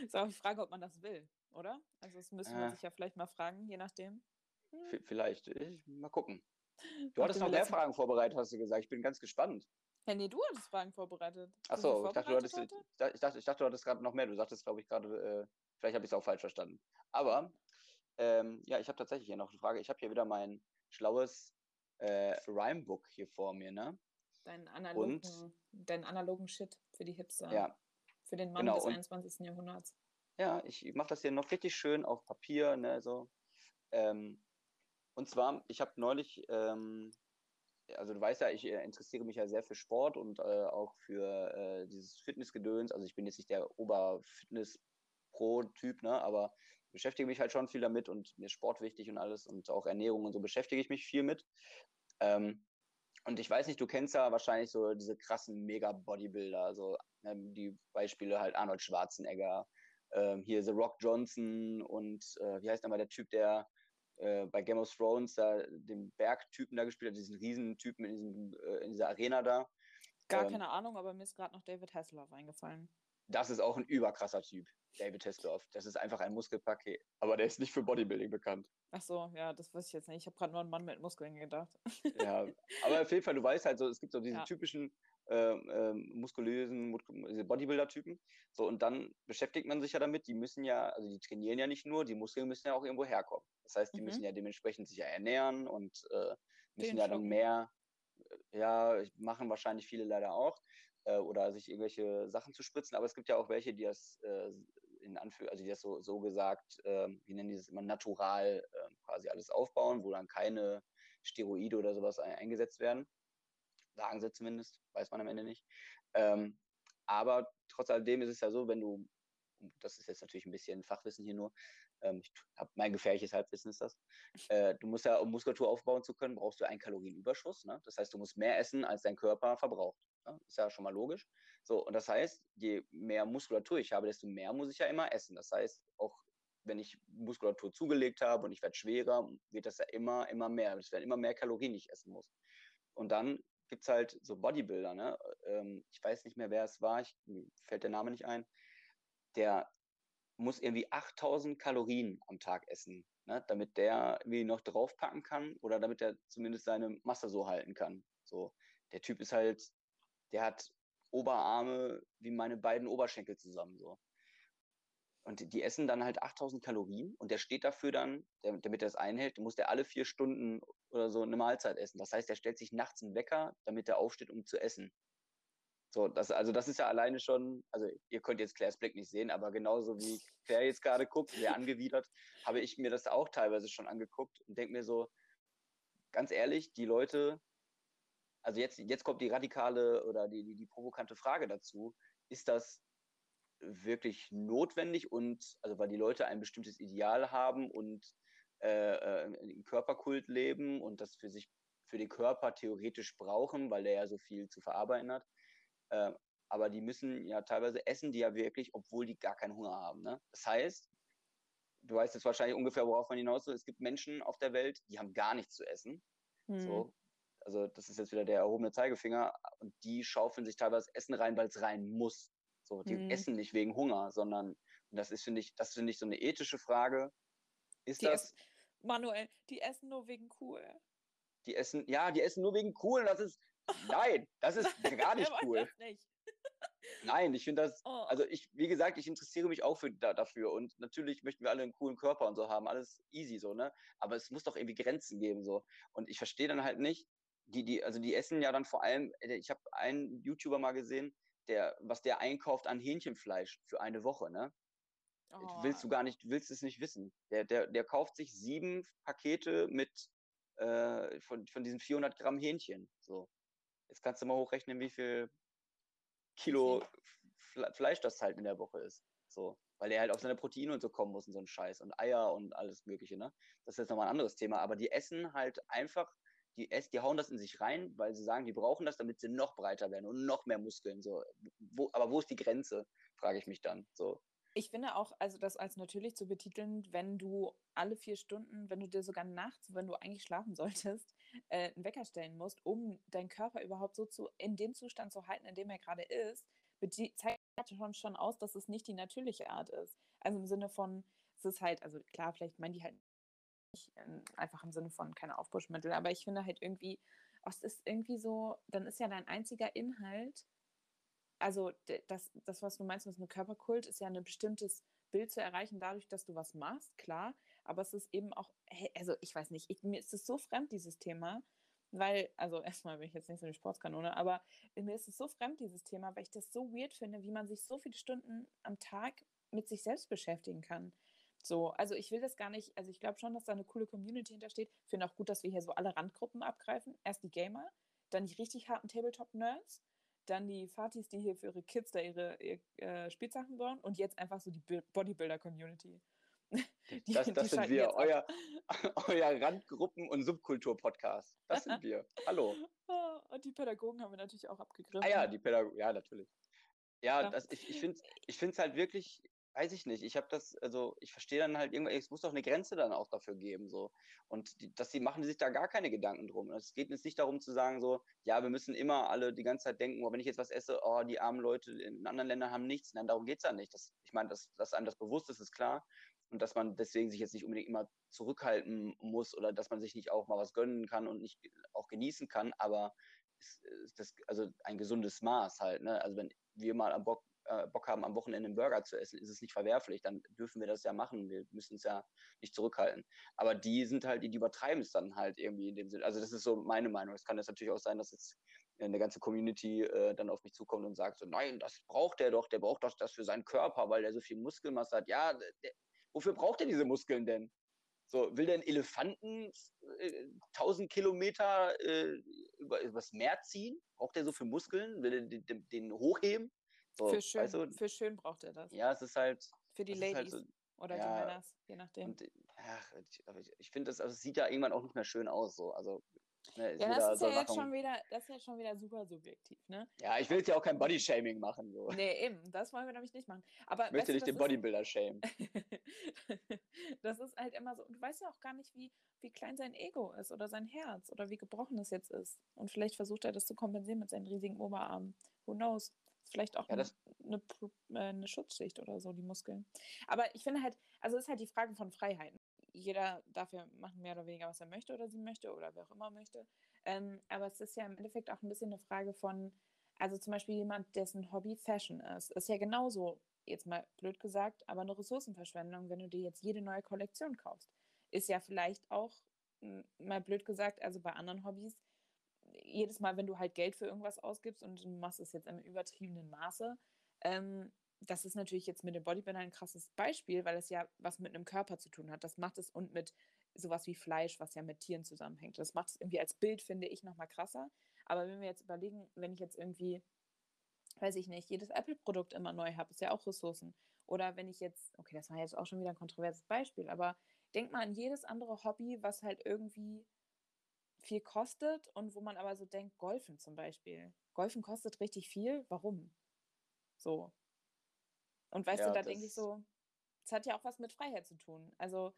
ist auch die Frage, ob man das will, oder? Also das müssen wir äh, sich ja vielleicht mal fragen, je nachdem. Hm. Vielleicht. Ich, mal gucken. Du hattest noch mehr Fragen vorbereitet, hast du gesagt. Ich bin ganz gespannt. Ja, nee, du hattest Fragen vorbereitet. Achso, ich, dachte, du hattest, ich, dachte, ich dachte, du hattest gerade noch mehr. Du sagtest, glaube ich, gerade, äh, vielleicht habe ich es auch falsch verstanden. Aber ähm, ja, ich habe tatsächlich hier noch eine Frage. Ich habe hier wieder mein schlaues äh, Rhymebook hier vor mir, ne? Deinen analogen, und, deinen analogen Shit für die Hipster. Ja. Für den Mann genau, des 21. Und, Jahrhunderts. Ja, ich mache das hier noch richtig schön auf Papier, ne, so. Ähm, und zwar, ich habe neulich, ähm, also du weißt ja, ich äh, interessiere mich ja sehr für Sport und äh, auch für äh, dieses Fitnessgedöns. Also ich bin jetzt nicht der Oberfitness-Pro-Typ, ne, aber beschäftige mich halt schon viel damit und mir ist Sport wichtig und alles und auch Ernährung und so beschäftige ich mich viel mit. Ähm, und ich weiß nicht, du kennst ja wahrscheinlich so diese krassen Mega-Bodybuilder, also ähm, die Beispiele halt Arnold Schwarzenegger, ähm, hier The Rock Johnson und äh, wie heißt nochmal der Typ, der äh, bei Game of Thrones da den Bergtypen da gespielt hat, diesen Riesentypen in, diesem, äh, in dieser Arena da. Gar ähm, keine Ahnung, aber mir ist gerade noch David Hasselhoff eingefallen. Das ist auch ein überkrasser Typ, David Hasselhoff. Das ist einfach ein Muskelpaket, aber der ist nicht für Bodybuilding bekannt. Ach so, ja, das weiß ich jetzt nicht. Ich habe gerade nur an einen Mann mit Muskeln gedacht. Ja, aber auf jeden Fall, du weißt halt so, es gibt so diese ja. typischen ähm, muskulösen Bodybuilder-Typen. So, und dann beschäftigt man sich ja damit, die müssen ja, also die trainieren ja nicht nur, die Muskeln müssen ja auch irgendwo herkommen. Das heißt, die mhm. müssen ja dementsprechend sich ja ernähren und äh, müssen Den ja dann mehr, äh, ja, machen wahrscheinlich viele leider auch, äh, oder sich irgendwelche Sachen zu spritzen, aber es gibt ja auch welche, die das äh, in Anführ also die das so, so gesagt, äh, wie nennen die das immer, natural äh, quasi alles aufbauen, wo dann keine Steroide oder sowas eingesetzt werden. Sagen sie zumindest, weiß man am Ende nicht. Ähm, aber trotz alledem ist es ja so, wenn du, das ist jetzt natürlich ein bisschen Fachwissen hier nur, ähm, ich habe mein gefährliches Halbwissen ist das, äh, du musst ja, um Muskulatur aufbauen zu können, brauchst du einen Kalorienüberschuss. Ne? Das heißt, du musst mehr essen, als dein Körper verbraucht. Ne? Ist ja schon mal logisch. So, und das heißt, je mehr Muskulatur ich habe, desto mehr muss ich ja immer essen. Das heißt, auch wenn ich Muskulatur zugelegt habe und ich werde schwerer, wird das ja immer, immer mehr. Es werden immer mehr Kalorien, die ich essen muss. Und dann gibt es halt so Bodybuilder, ne? Ähm, ich weiß nicht mehr, wer es war, ich, mir fällt der Name nicht ein. Der muss irgendwie 8000 Kalorien am Tag essen, ne? damit der irgendwie noch draufpacken kann oder damit er zumindest seine Masse so halten kann. So, der Typ ist halt, der hat Oberarme wie meine beiden Oberschenkel zusammen, so. Und die essen dann halt 8000 Kalorien und der steht dafür dann, der, damit er das einhält, muss der alle vier Stunden oder so eine Mahlzeit essen. Das heißt, er stellt sich nachts einen Wecker, damit er aufsteht, um zu essen. So, das, also das ist ja alleine schon, also ihr könnt jetzt Claires Blick nicht sehen, aber genauso wie Claire jetzt gerade guckt, sehr angewidert, habe ich mir das auch teilweise schon angeguckt und denke mir so, ganz ehrlich, die Leute, also jetzt, jetzt kommt die radikale oder die, die, die provokante Frage dazu, ist das wirklich notwendig und, also weil die Leute ein bestimmtes Ideal haben und äh, äh, im Körperkult leben und das für sich, für den Körper theoretisch brauchen, weil der ja so viel zu verarbeiten hat. Äh, aber die müssen ja teilweise essen die ja wirklich, obwohl die gar keinen Hunger haben. Ne? Das heißt, du weißt jetzt wahrscheinlich ungefähr, worauf man hinaus will. Es gibt Menschen auf der Welt, die haben gar nichts zu essen. Hm. So, also das ist jetzt wieder der erhobene Zeigefinger und die schaufeln sich teilweise Essen rein, weil es rein muss. So, die hm. essen nicht wegen Hunger, sondern das ist finde ich, das finde ich so eine ethische Frage. Ist die das essen, Manuel, die essen nur wegen cool. Die essen, ja, die essen nur wegen cool. Das ist Nein, das ist gar nicht cool. Nicht. Nein, ich finde das, oh. also ich, wie gesagt, ich interessiere mich auch für, da, dafür und natürlich möchten wir alle einen coolen Körper und so haben, alles easy so, ne? Aber es muss doch irgendwie Grenzen geben so. Und ich verstehe dann halt nicht, die, die, also die essen ja dann vor allem, äh, ich habe einen YouTuber mal gesehen, der, was der einkauft an Hähnchenfleisch für eine Woche, ne? Oh. Willst du gar nicht, willst es nicht wissen. Der, der, der kauft sich sieben Pakete mit äh, von, von diesen 400 Gramm Hähnchen. So. Jetzt kannst du mal hochrechnen, wie viel Kilo Fleisch das halt in der Woche ist. So, weil er halt auf seine Proteine und so kommen muss und so ein Scheiß und Eier und alles Mögliche, ne? Das ist jetzt nochmal ein anderes Thema. Aber die essen halt einfach, die essen, die hauen das in sich rein, weil sie sagen, die brauchen das, damit sie noch breiter werden und noch mehr Muskeln. So, wo, aber wo ist die Grenze, frage ich mich dann. So. Ich finde auch, also das als natürlich zu betiteln, wenn du alle vier Stunden, wenn du dir sogar nachts, wenn du eigentlich schlafen solltest, äh, einen Wecker stellen musst, um deinen Körper überhaupt so zu, in dem Zustand zu halten, in dem er gerade ist, zeigt schon, schon aus, dass es nicht die natürliche Art ist. Also im Sinne von, es ist halt, also klar, vielleicht meinen die halt nicht in, einfach im Sinne von keine Aufpushmittel, aber ich finde halt irgendwie, oh, es ist irgendwie so, dann ist ja dein einziger Inhalt also das, das, was du meinst mit einem Körperkult, ist ja ein bestimmtes Bild zu erreichen, dadurch, dass du was machst, klar. Aber es ist eben auch, also ich weiß nicht, ich, mir ist es so fremd, dieses Thema, weil, also erstmal bin ich jetzt nicht so eine Sportskanone, aber mir ist es so fremd, dieses Thema, weil ich das so weird finde, wie man sich so viele Stunden am Tag mit sich selbst beschäftigen kann. So, also ich will das gar nicht, also ich glaube schon, dass da eine coole Community hintersteht. Ich finde auch gut, dass wir hier so alle Randgruppen abgreifen. Erst die Gamer, dann die richtig harten Tabletop-Nerds, dann die Fatis, die hier für ihre Kids da ihre, ihre äh, Spielsachen bauen und jetzt einfach so die Bodybuilder-Community. Das, das sind wir, euer, euer Randgruppen- und Subkultur-Podcast. Das sind wir. Hallo. Ah, und die Pädagogen haben wir natürlich auch abgegriffen. Ah ja, die Pädagogen, ja, natürlich. Ja, ja. Das, ich, ich finde es halt wirklich weiß ich nicht. Ich habe das, also ich verstehe dann halt irgendwann, es muss doch eine Grenze dann auch dafür geben, so. Und die, dass sie machen sich da gar keine Gedanken drum. Es geht jetzt nicht darum zu sagen, so, ja, wir müssen immer alle die ganze Zeit denken, oh, wenn ich jetzt was esse, oh, die armen Leute in anderen Ländern haben nichts. Nein, darum geht es ja nicht. Das, ich meine, dass, dass einem das bewusst ist, ist klar. Und dass man deswegen sich jetzt nicht unbedingt immer zurückhalten muss oder dass man sich nicht auch mal was gönnen kann und nicht auch genießen kann, aber ist, ist das, also ein gesundes Maß halt, ne? Also wenn wir mal am Bock äh, Bock haben, am Wochenende einen Burger zu essen, ist es nicht verwerflich. Dann dürfen wir das ja machen. Wir müssen es ja nicht zurückhalten. Aber die sind halt, die, die übertreiben es dann halt irgendwie in dem Sinne. Also das ist so meine Meinung. Es kann jetzt natürlich auch sein, dass jetzt eine ganze Community äh, dann auf mich zukommt und sagt so, nein, das braucht der doch, der braucht doch das für seinen Körper, weil der so viel Muskelmasse hat. Ja, der, wofür braucht er diese Muskeln denn? So, will der einen Elefanten äh, 1000 Kilometer äh, über, übers Meer ziehen? Braucht der so viel Muskeln? Will er den, den hochheben? So, für, schön, weißt du? für schön braucht er das. Ja, es ist halt. Für die halt Ladies halt so, oder ja, die Männer, je nachdem. Und, ach, ich, ich finde, das also, sieht ja irgendwann auch nicht mehr schön aus. So. Also Ne, ja, das ist ja jetzt schon wieder, das ist ja schon wieder super subjektiv, ne? Ja, ich will jetzt ja auch kein Bodyshaming machen. So. Nee, eben, das wollen wir nämlich nicht machen. Aber, ich möchte nicht den Bodybuilder shamen. das ist halt immer so, und du weißt ja auch gar nicht, wie, wie klein sein Ego ist oder sein Herz oder wie gebrochen es jetzt ist. Und vielleicht versucht er das zu kompensieren mit seinen riesigen Oberarmen. Who knows? Vielleicht auch ja, eine, eine, äh, eine Schutzschicht oder so, die Muskeln. Aber ich finde halt, also es ist halt die Frage von Freiheiten jeder darf ja machen mehr oder weniger, was er möchte oder sie möchte oder wer auch immer möchte. Ähm, aber es ist ja im Endeffekt auch ein bisschen eine Frage von, also zum Beispiel jemand, dessen Hobby Fashion ist, ist ja genauso, jetzt mal blöd gesagt, aber eine Ressourcenverschwendung, wenn du dir jetzt jede neue Kollektion kaufst. Ist ja vielleicht auch, mal blöd gesagt, also bei anderen Hobbys, jedes Mal, wenn du halt Geld für irgendwas ausgibst und du machst es jetzt im übertriebenen Maße, ähm, das ist natürlich jetzt mit dem Bodybuilder ein krasses Beispiel, weil es ja was mit einem Körper zu tun hat. Das macht es und mit sowas wie Fleisch, was ja mit Tieren zusammenhängt. Das macht es irgendwie als Bild, finde ich, nochmal krasser. Aber wenn wir jetzt überlegen, wenn ich jetzt irgendwie, weiß ich nicht, jedes Apple-Produkt immer neu habe, ist ja auch Ressourcen. Oder wenn ich jetzt, okay, das war jetzt auch schon wieder ein kontroverses Beispiel, aber denk mal an jedes andere Hobby, was halt irgendwie viel kostet und wo man aber so denkt, Golfen zum Beispiel. Golfen kostet richtig viel, warum? So, und weißt ja, du, da denke ich so, es hat ja auch was mit Freiheit zu tun. Also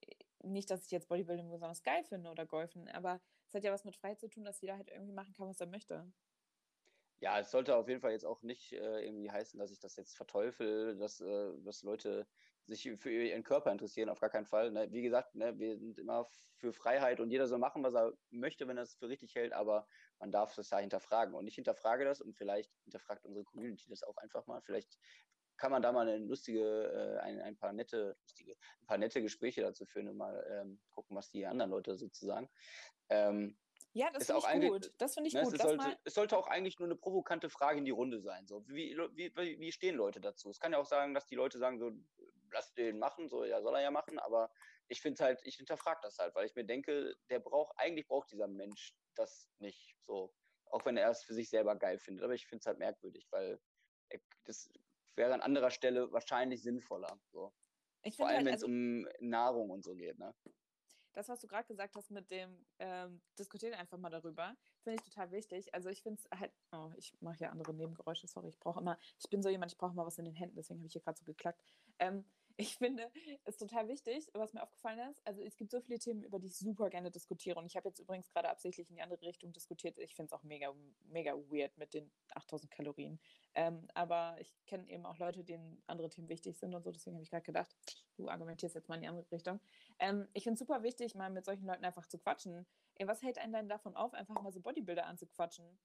äh, nicht, dass ich jetzt Bodybuilding besonders geil finde oder Golfen, aber es hat ja was mit Freiheit zu tun, dass jeder halt irgendwie machen kann, was er möchte. Ja, es sollte auf jeden Fall jetzt auch nicht äh, irgendwie heißen, dass ich das jetzt verteufel, dass, äh, dass Leute sich für ihren Körper interessieren, auf gar keinen Fall. Ne? Wie gesagt, ne, wir sind immer für Freiheit und jeder soll machen, was er möchte, wenn er es für richtig hält, aber man darf das ja hinterfragen. Und ich hinterfrage das und vielleicht hinterfragt unsere Community das auch einfach mal. Vielleicht kann man da mal eine lustige, äh, ein, ein paar nette, lustige, ein paar nette Gespräche dazu führen und mal ähm, gucken, was die anderen Leute sozusagen. Ähm, ja, das finde ich gut. Das finde ich ne, gut. Es sollte, es sollte, auch eigentlich nur eine provokante Frage in die Runde sein. So, wie, wie, wie stehen Leute dazu? Es kann ja auch sagen, dass die Leute sagen, so, lass den machen, so, ja, soll er ja machen, aber ich finde halt, ich hinterfrage das halt, weil ich mir denke, der braucht, eigentlich braucht dieser Mensch das nicht, so. Auch wenn er es für sich selber geil findet. Aber ich finde es halt merkwürdig, weil das wäre an anderer Stelle wahrscheinlich sinnvoller. So. Vor allem, halt, wenn es also, um Nahrung und so geht. Ne? Das, was du gerade gesagt hast mit dem ähm, Diskutieren einfach mal darüber, finde ich total wichtig. Also ich finde es halt, oh, ich mache hier andere Nebengeräusche, sorry, ich brauche immer, ich bin so jemand, ich brauche mal was in den Händen, deswegen habe ich hier gerade so geklackt. Ähm, ich finde, es ist total wichtig, was mir aufgefallen ist. Also es gibt so viele Themen, über die ich super gerne diskutiere. Und ich habe jetzt übrigens gerade absichtlich in die andere Richtung diskutiert. Ich finde es auch mega, mega weird mit den 8000 Kalorien. Ähm, aber ich kenne eben auch Leute, denen andere Themen wichtig sind und so. Deswegen habe ich gerade gedacht, du argumentierst jetzt mal in die andere Richtung. Ähm, ich finde es super wichtig, mal mit solchen Leuten einfach zu quatschen. Ey, was hält einen denn davon auf, einfach mal so Bodybuilder anzuquatschen?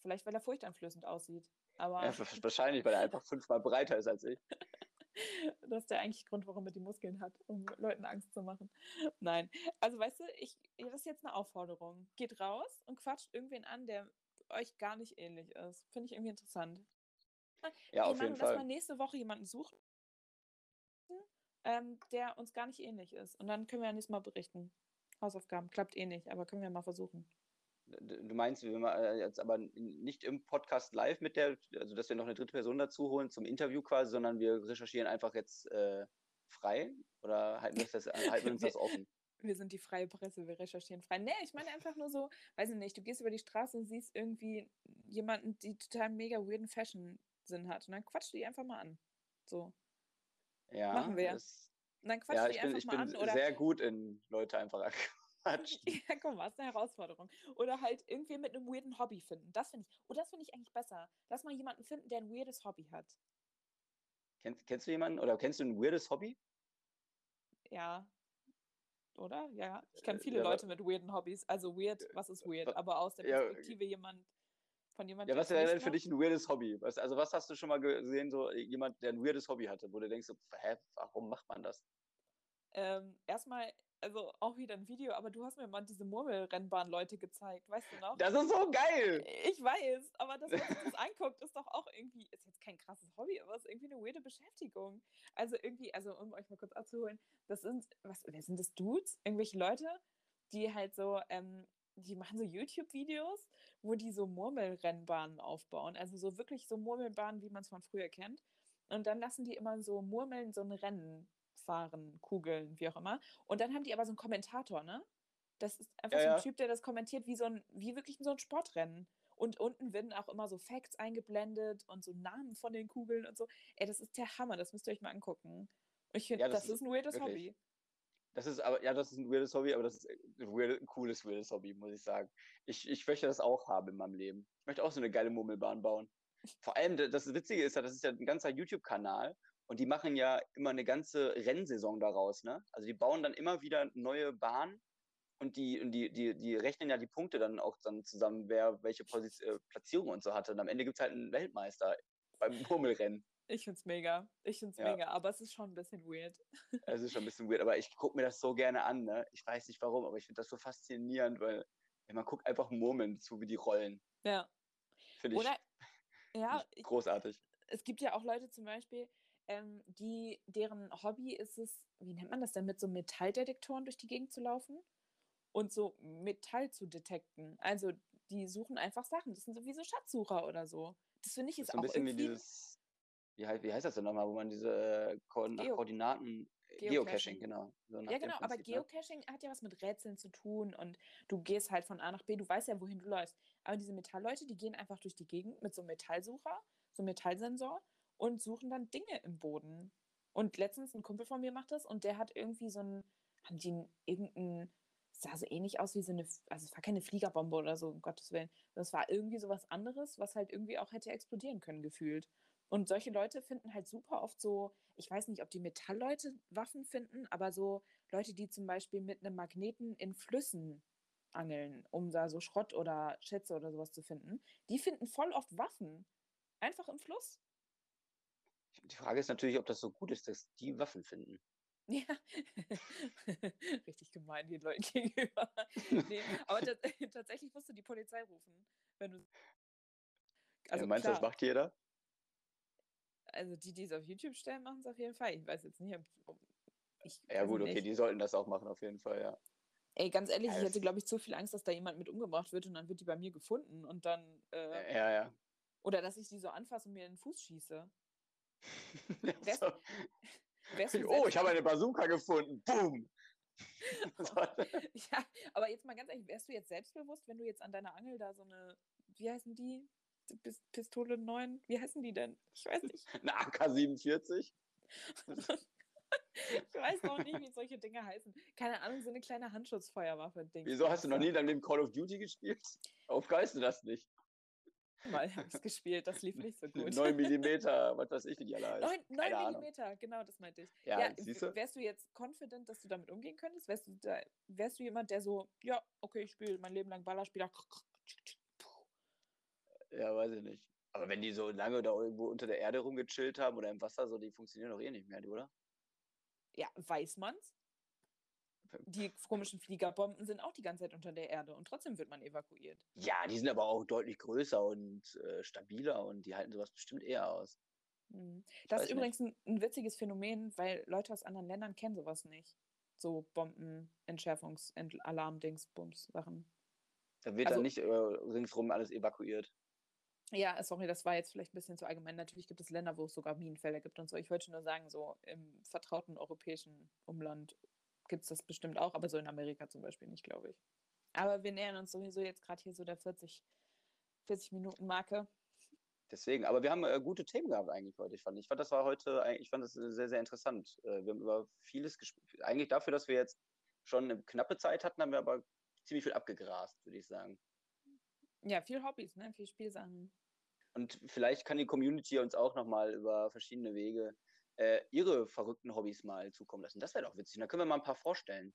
Vielleicht, weil er furchteinflößend aussieht. Aber ja, wahrscheinlich, weil er einfach fünfmal breiter ist als ich. Das ist der eigentliche Grund, warum er die Muskeln hat, um Leuten Angst zu machen. Nein. Also weißt du, ich, das ist jetzt eine Aufforderung. Geht raus und quatscht irgendwen an, der euch gar nicht ähnlich ist. Finde ich irgendwie interessant. Ja, auf jeden Fall. Dass man nächste Woche jemanden sucht, ähm, der uns gar nicht ähnlich ist. Und dann können wir ja nächstes Mal berichten. Hausaufgaben klappt eh nicht, aber können wir mal versuchen. Du meinst, wir äh, jetzt aber nicht im Podcast live mit der, also dass wir noch eine dritte Person dazu holen zum Interview quasi, sondern wir recherchieren einfach jetzt äh, frei oder halten wir, das, halten wir uns das offen? Wir sind die freie Presse, wir recherchieren frei. Nee, ich meine einfach nur so, weiß ich nicht, du gehst über die Straße und siehst irgendwie jemanden, die total mega weirden Fashion-Sinn hat. Und dann quatsch die einfach mal an. So. Ja. Machen wir. Das, und dann quatsch ja, die einfach bin, mal an. Ich bin sehr gut in Leute einfach quatschen. Ja, komm ist eine Herausforderung. Oder halt irgendwie mit einem weirden Hobby finden. Das finde ich, oh, das finde ich eigentlich besser. Lass mal jemanden finden, der ein weirdes Hobby hat. Kennst, kennst du jemanden oder kennst du ein weirdes Hobby? Ja. Oder? Ja, ich kenne viele ja, Leute mit weirden Hobbys. Also weird, was ist weird? Aber aus der Perspektive ja, jemand, von jemandem. Ja, was wäre denn für dich ein weirdes Hobby? Was, also was hast du schon mal gesehen, so jemand, der ein weirdes Hobby hatte, wo du denkst, so, hä, warum macht man das? Ähm, erstmal, also auch wieder ein Video, aber du hast mir mal diese Murmelrennbahn-Leute gezeigt, weißt du noch? Das ist so geil! Ich weiß, aber das, was das anguckt, ist doch auch irgendwie, ist jetzt kein krasses Hobby, aber ist irgendwie eine weirde Beschäftigung. Also irgendwie, also um euch mal kurz abzuholen, das sind, was, wer sind das Dudes? Irgendwelche Leute, die halt so, ähm, die machen so YouTube-Videos, wo die so Murmelrennbahnen aufbauen. Also so wirklich so Murmelbahnen, wie man es von früher kennt. Und dann lassen die immer so Murmeln so ein Rennen fahren, Kugeln, wie auch immer. Und dann haben die aber so einen Kommentator, ne? Das ist einfach Ja, so ein ja. Typ, der das kommentiert wie so ein, wie wirklich so ein Sportrennen. Und unten werden auch immer so Facts eingeblendet und so Namen von den Kugeln und so. Ey, das ist der Hammer, das müsst ihr euch mal angucken. Ich finde, Ja, das das, ist ein weirdes wirklich. Hobby. Das ist aber, ja, das ist ein weirdes Hobby, aber das ist ein, weird, ein cooles, weirdes Hobby, muss ich sagen. Ich, ich möchte das auch haben in meinem Leben. Ich möchte auch so eine geile Murmelbahn bauen. Vor allem, da- das Witzige ist ja, das ist ja ein ganzer YouTube-Kanal und die machen ja immer eine ganze Rennsaison daraus, ne? Also die bauen dann immer wieder neue Bahnen und die, und die, die, die rechnen ja die Punkte dann auch dann zusammen, wer welche Position, äh, Platzierung und so hatte. Und am Ende gibt es halt einen Weltmeister beim Murmelrennen. Ich find's mega. Ich find's Ja. mega, aber es ist schon ein bisschen weird. Es ist schon ein bisschen weird, aber ich gucke mir das so gerne an, ne? Ich weiß nicht warum, aber ich finde das so faszinierend, weil ja, man guckt einfach Murmeln zu, wie die rollen. Ja. Finde ich, Oder, ja, ich, großartig. es gibt ja auch Leute zum Beispiel, ähm, die, deren Hobby ist es, wie nennt man das denn, mit so Metalldetektoren durch die Gegend zu laufen und so Metall zu detekten. Also die suchen einfach Sachen. Das sind sowieso Schatzsucher oder so. Das finde ich Das ist ist so ein auch bisschen wie irgendwie dieses, wie heißt, wie heißt das denn nochmal, wo man diese äh, Ko Geo- Geocachen, Geocaching, Geocaching. genau. So Ja, genau, aber Prinzip, ne? Geocaching hat ja was mit Rätseln zu tun und du gehst halt von A nach B, du weißt ja, wohin du läufst. Aber diese Metallleute, die gehen einfach durch die Gegend mit so einem Metallsucher, so einem Metallsensor und suchen dann Dinge im Boden. Und letztens ein Kumpel von mir macht das und der hat irgendwie so ein, haben die ein- irgendein, sah so ähnlich aus wie so eine, also es war keine Fliegerbombe oder so, um Gottes Willen. Das war irgendwie so was anderes, was halt irgendwie auch hätte explodieren können, gefühlt. Und solche Leute finden halt super oft so, ich weiß nicht, ob die Metallleute Waffen finden, aber so Leute, die zum Beispiel mit einem Magneten in Flüssen angeln, um da so Schrott oder Schätze oder sowas zu finden, die finden voll oft Waffen. Einfach im Fluss. Die Frage ist natürlich, ob das so gut ist, dass die Waffen finden. Ja, richtig gemein den Leuten gegenüber. Nee, aber tats tatsächlich musst du die Polizei rufen, wenn du. Also meinst du, das macht jeder? also die, die es auf YouTube stellen, machen es auf jeden Fall. Ich weiß jetzt nicht, ob. ich Ja weiß gut, okay, nicht. die sollten das auch machen, auf jeden Fall, ja. Ey, ganz ehrlich, Ja, ich hätte, glaube ich, zu viel Angst, dass da jemand mit umgebracht wird und dann wird die bei mir gefunden und dann. Äh, Ja, ja. Oder dass ich die so anfasse und mir in den Fuß schieße. Wärst du Oh, ich habe eine Bazooka gefunden. Boom! Ja, aber jetzt mal ganz ehrlich, wärst du jetzt selbstbewusst, wenn du jetzt an deiner Angel da so eine, wie heißen die? Die Pis- Pistole 9? Wie heißen die denn? Ich weiß nicht. Eine AK-47? Ich weiß noch nicht, wie solche Dinge heißen. Keine Ahnung, so eine kleine Handschutzfeuerwaffe-Ding. Wieso hast du noch nie in deinem Leben Call of Duty gespielt? Aufgeist du das nicht? Mal habe ich es gespielt, das lief nicht so gut. 9 mm, was weiß ich, wie die alle heißen. 9, Keine Ahnung. Millimeter, genau, das meinte ich. Ja, Ja, du? wärst du jetzt confident, dass du damit umgehen könntest? Wärst du, da, wärst du jemand, der so, ja, okay, ich spiele mein Leben lang Ballerspieler. Ja, weiß ich nicht. Aber wenn die so lange da irgendwo unter der Erde rumgechillt haben oder im Wasser, so, die funktionieren doch eh nicht mehr, oder? Ja, weiß man's? Die komischen Fliegerbomben sind auch die ganze Zeit unter der Erde und trotzdem wird man evakuiert. Ja, die sind aber auch deutlich größer und äh, stabiler und die halten sowas bestimmt eher aus. Mhm. Das ist übrigens ein, ein witziges Phänomen, weil Leute aus anderen Ländern kennen sowas nicht. So Bomben, Entschärfungs-, Ent Alarm-Dings, Bums, Sachen. Da wird Also- dann nicht äh, ringsrum alles evakuiert. Ja, sorry, das war jetzt vielleicht ein bisschen zu allgemein. Natürlich gibt es Länder, wo es sogar Minenfelder gibt und so. Ich wollte nur sagen, so im vertrauten europäischen Umland gibt es das bestimmt auch, aber so in Amerika zum Beispiel nicht, glaube ich. Aber wir nähern uns sowieso jetzt gerade hier so der 40, 40 Minuten Marke. Deswegen, aber wir haben äh, gute Themen gehabt eigentlich heute. Ich fand, ich fand, das war heute, ich fand das äh, sehr, sehr interessant. Äh, wir haben über vieles gesprochen. Eigentlich dafür, dass wir jetzt schon eine knappe Zeit hatten, haben wir aber ziemlich viel abgegrast, würde ich sagen. Ja, viel Hobbys, ne? Viel Spielsachen. Und vielleicht kann die Community uns auch nochmal über verschiedene Wege äh, ihre verrückten Hobbys mal zukommen lassen. Das wäre doch witzig. Da können wir mal ein paar vorstellen.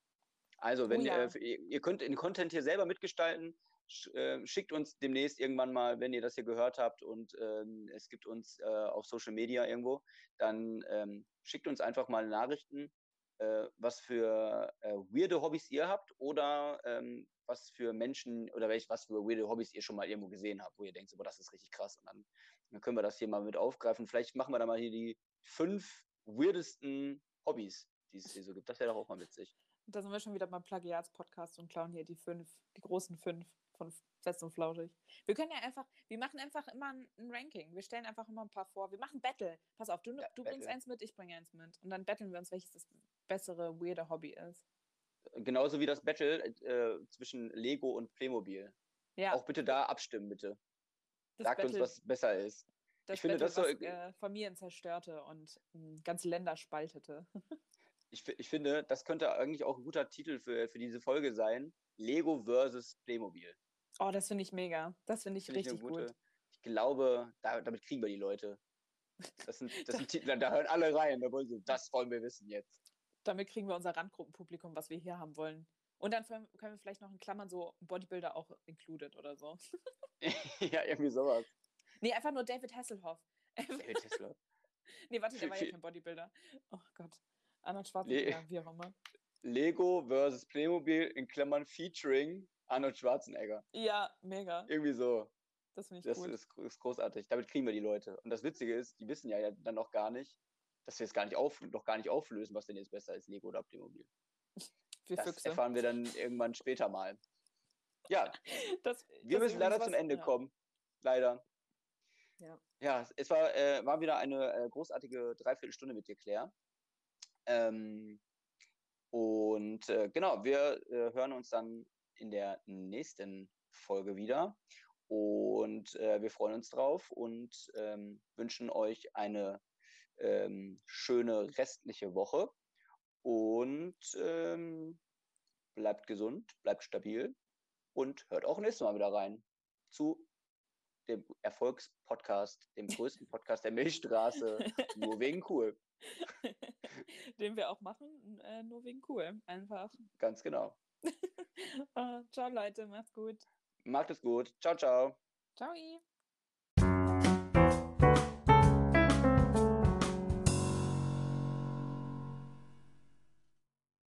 Also, wenn Oh ja. äh, ihr, ihr könnt den Content hier selber mitgestalten, sch, äh, schickt uns demnächst irgendwann mal, wenn ihr das hier gehört habt und ähm, es gibt uns äh, auf Social Media irgendwo, dann ähm, schickt uns einfach mal Nachrichten, äh, was für äh, weirde Hobbys ihr habt oder ähm, was für Menschen oder welch, was für weirde Hobbys ihr schon mal irgendwo gesehen habt, wo ihr denkt, so, boah, das ist richtig krass. Und dann, dann können wir das hier mal mit aufgreifen. Vielleicht machen wir da mal hier die fünf weirdesten Hobbys, die es hier so gibt. Das wäre doch auch mal witzig. Da sind wir schon wieder beim Plagiats-Podcast und klauen hier die fünf, die großen fünf von Fest und Flauschig. Wir können ja einfach, wir machen einfach immer ein, ein Ranking. Wir stellen einfach immer ein paar vor. Wir machen Battle. Pass auf, du, Ja, du bringst eins mit, ich bringe eins mit. Und dann battlen wir uns, welches das bessere, weirde Hobby ist. Genauso wie das Battle äh, zwischen Lego und Playmobil. Ja, Auch bitte da abstimmen, bitte. das Sagt Battle, uns, was besser ist. Das ich finde, Battle, das so- was äh, Familien zerstörte und mh, ganze Länder spaltete. Ich, ich finde, das könnte eigentlich auch ein guter Titel für, für diese Folge sein. Lego versus Playmobil. Oh, das finde ich mega. Das finde ich ich eine richtig gute. gut. Ich glaube, da, damit kriegen wir die Leute. Das sind, das sind Titel, da hören alle rein. Da wollen sie, das wollen wir wissen jetzt. Damit kriegen wir unser Randgruppenpublikum, was wir hier haben wollen. Und dann können wir vielleicht noch in Klammern so Bodybuilder auch included oder so. ja, irgendwie sowas. Nee, einfach nur David Hasselhoff. David Tesla. nee, warte, der war ja kein Bodybuilder. Oh Gott. Arnold Schwarzenegger, wie auch immer. Lego versus Playmobil in Klammern featuring Arnold Schwarzenegger. Ja, mega. Irgendwie so. Das finde ich Das gut. ist, ist großartig. Damit kriegen wir die Leute. Und das Witzige ist, die wissen ja, dann noch gar nicht, dass wir es gar nicht auf, noch gar nicht auflösen, was denn jetzt besser ist, Lego oder Playmobil. Wir Das Füchse. erfahren wir dann irgendwann später mal. Ja, Das, wir das müssen leider zum Ende ja. kommen. Leider. Ja. Ja, es war, äh, war wieder eine äh, großartige Dreiviertelstunde mit dir, Claire. Ähm, und äh, genau, wir äh, hören uns dann in der nächsten Folge wieder. Und äh, wir freuen uns drauf und ähm, wünschen euch eine ähm, schöne restliche Woche. Und ähm, bleibt gesund, bleibt stabil und hört auch nächstes Mal wieder rein zu dem Erfolgspodcast, dem größten Podcast der Milchstraße, nur wegen cool. Den wir auch machen, äh, nur wegen cool. Einfach. Ganz genau. Ah, ciao, Leute, macht's gut. Macht es gut. Ciao, ciao. Ciao.